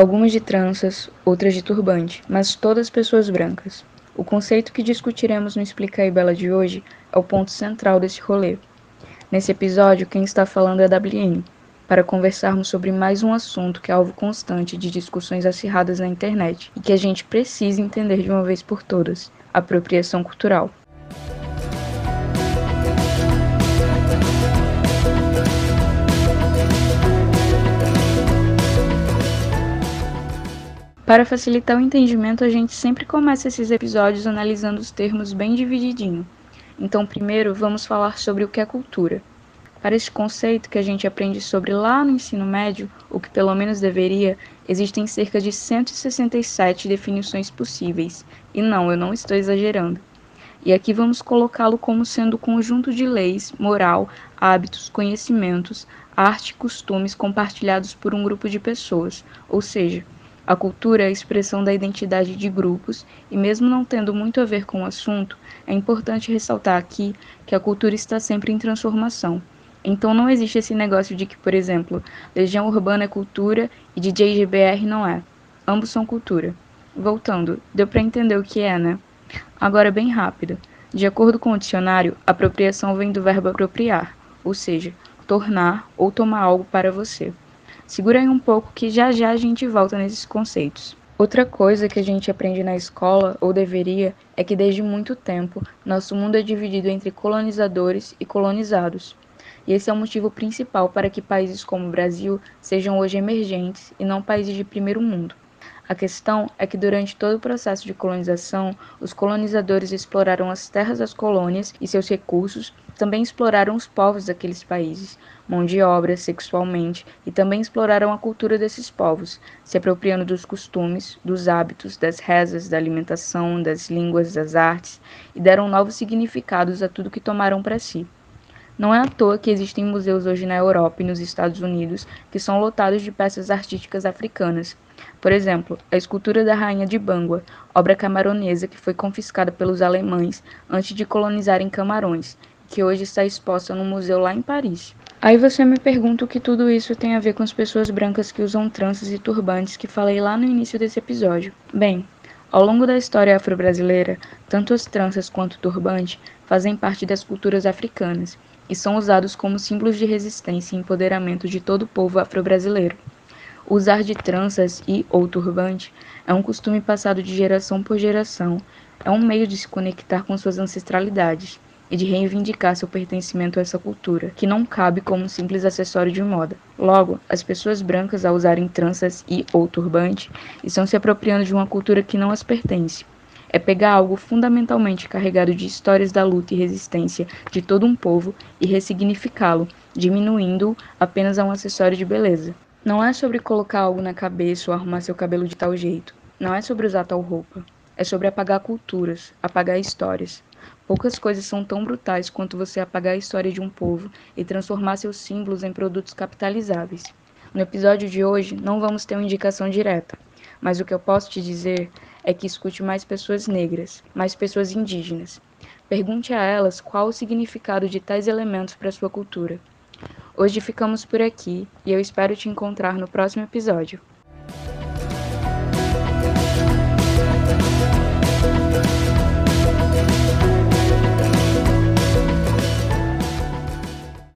algumas de tranças, outras de turbante, mas todas pessoas brancas. O conceito que discutiremos no Explica aí Bela de hoje é o ponto central desse rolê. Nesse episódio, quem está falando é a WN, para conversarmos sobre mais um assunto que é alvo constante de discussões acirradas na internet e que a gente precisa entender de uma vez por todas: apropriação cultural. Para facilitar o entendimento, a gente sempre começa esses episódios analisando os termos bem divididinho. Então, primeiro, vamos falar sobre o que é cultura. Para este conceito que a gente aprende sobre lá no ensino médio, o que pelo menos deveria, existem cerca de 167 definições possíveis. E não, eu não estou exagerando. E aqui vamos colocá-lo como sendo o conjunto de leis, moral, hábitos, conhecimentos, arte e costumes compartilhados por um grupo de pessoas, ou seja, a cultura é a expressão da identidade de grupos, e mesmo não tendo muito a ver com o assunto, é importante ressaltar aqui que a cultura está sempre em transformação. Então não existe esse negócio de que, por exemplo, Legião Urbana é cultura e DJ GBR não é. Ambos são cultura. Voltando, deu para entender o que é, né? Agora bem rápido. De acordo com o dicionário, apropriação vem do verbo apropriar, ou seja, tornar ou tomar algo para você. Segura aí um pouco que já já a gente volta nesses conceitos. Outra coisa que a gente aprende na escola, ou deveria, é que desde muito tempo nosso mundo é dividido entre colonizadores e colonizados. E esse é o motivo principal para que países como o Brasil sejam hoje emergentes e não países de primeiro mundo. A questão é que durante todo o processo de colonização, os colonizadores exploraram as terras das colônias e seus recursos, também exploraram os povos daqueles países, mão de obra, sexualmente, e também exploraram a cultura desses povos, se apropriando dos costumes, dos hábitos, das rezas, da alimentação, das línguas, das artes, e deram novos significados a tudo que tomaram para si. Não é à toa que existem museus hoje na Europa e nos Estados Unidos que são lotados de peças artísticas africanas. Por exemplo, a escultura da Rainha de Bangua, obra camaronesa que foi confiscada pelos alemães antes de colonizarem Camarões, que hoje está exposta no museu lá em Paris. Aí você me pergunta o que tudo isso tem a ver com as pessoas brancas que usam tranças e turbantes que falei lá no início desse episódio. Bem, ao longo da história afro-brasileira, tanto as tranças quanto o turbante fazem parte das culturas africanas e são usados como símbolos de resistência e empoderamento de todo o povo afro-brasileiro. Usar de tranças e ou turbante é um costume passado de geração por geração, é um meio de se conectar com suas ancestralidades e de reivindicar seu pertencimento a essa cultura, que não cabe como um simples acessório de moda. Logo, as pessoas brancas ao usarem tranças e ou turbante estão se apropriando de uma cultura que não as pertence. É pegar algo fundamentalmente carregado de histórias da luta e resistência de todo um povo e ressignificá-lo, diminuindo-o apenas a um acessório de beleza. Não é sobre colocar algo na cabeça ou arrumar seu cabelo de tal jeito. Não é sobre usar tal roupa. É sobre apagar culturas, apagar histórias. Poucas coisas são tão brutais quanto você apagar a história de um povo e transformar seus símbolos em produtos capitalizáveis. No episódio de hoje, não vamos ter uma indicação direta, mas o que eu posso te dizer é que escute mais pessoas negras, mais pessoas indígenas. Pergunte a elas qual o significado de tais elementos para sua cultura. Hoje ficamos por aqui e eu espero te encontrar no próximo episódio.